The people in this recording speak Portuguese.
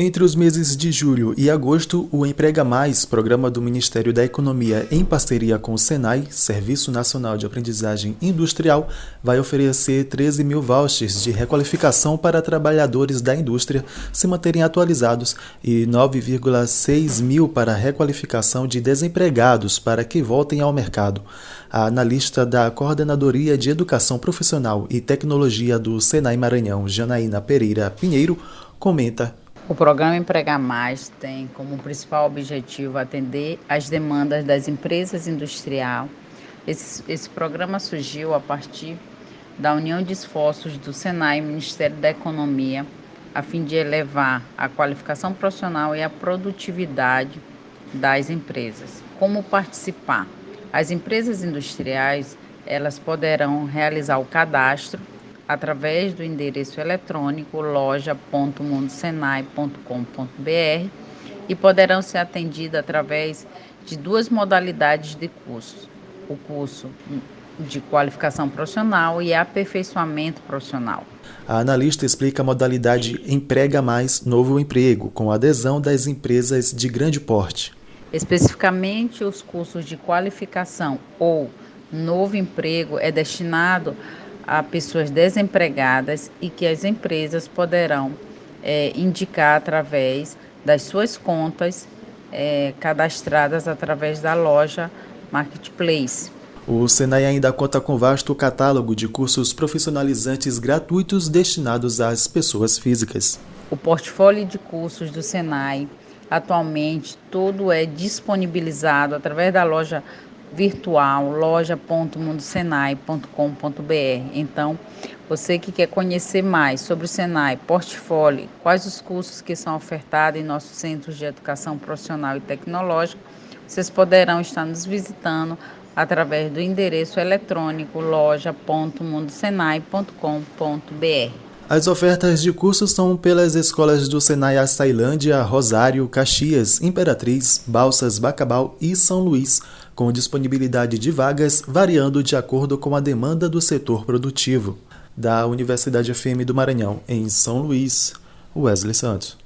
Entre os meses de julho e agosto, o Emprega Mais, programa do Ministério da Economia em parceria com o Senai, Serviço Nacional de Aprendizagem Industrial, vai oferecer 13 mil vouchers de requalificação para trabalhadores da indústria se manterem atualizados e 9,6 mil para requalificação de desempregados para que voltem ao mercado. A analista da Coordenadoria de Educação Profissional e Tecnologia do Senai Maranhão, Janaína Pereira Pinheiro, comenta o programa Empregar Mais tem como principal objetivo atender às demandas das empresas industriais. Esse, esse programa surgiu a partir da união de esforços do Senai e Ministério da Economia, a fim de elevar a qualificação profissional e a produtividade das empresas. Como participar? As empresas industriais, elas poderão realizar o cadastro através do endereço eletrônico loja.mundosenai.com.br e poderão ser atendidas através de duas modalidades de cursos: o curso de qualificação profissional e aperfeiçoamento profissional. A analista explica a modalidade Emprega Mais Novo Emprego, com adesão das empresas de grande porte. Especificamente, os cursos de qualificação ou novo emprego é destinado a pessoas desempregadas e que as empresas poderão é, indicar através das suas contas é, cadastradas através da loja Marketplace. O Senai ainda conta com vasto catálogo de cursos profissionalizantes gratuitos destinados às pessoas físicas. O portfólio de cursos do Senai atualmente todo é disponibilizado através da loja virtual loja.mundosenai.com.br. Então, você que quer conhecer mais sobre o Senai, portfólio, quais os cursos que são ofertados em nossos centros de educação profissional e tecnológica, vocês poderão estar nos visitando através do endereço eletrônico loja.mundosenai.com.br. As ofertas de cursos são pelas escolas do Senai Açailândia, Rosário, Caxias, Imperatriz, Balsas, Bacabal e São Luís, com disponibilidade de vagas variando de acordo com a demanda do setor produtivo. Da Universidade FM do Maranhão, em São Luís, Wesley Santos.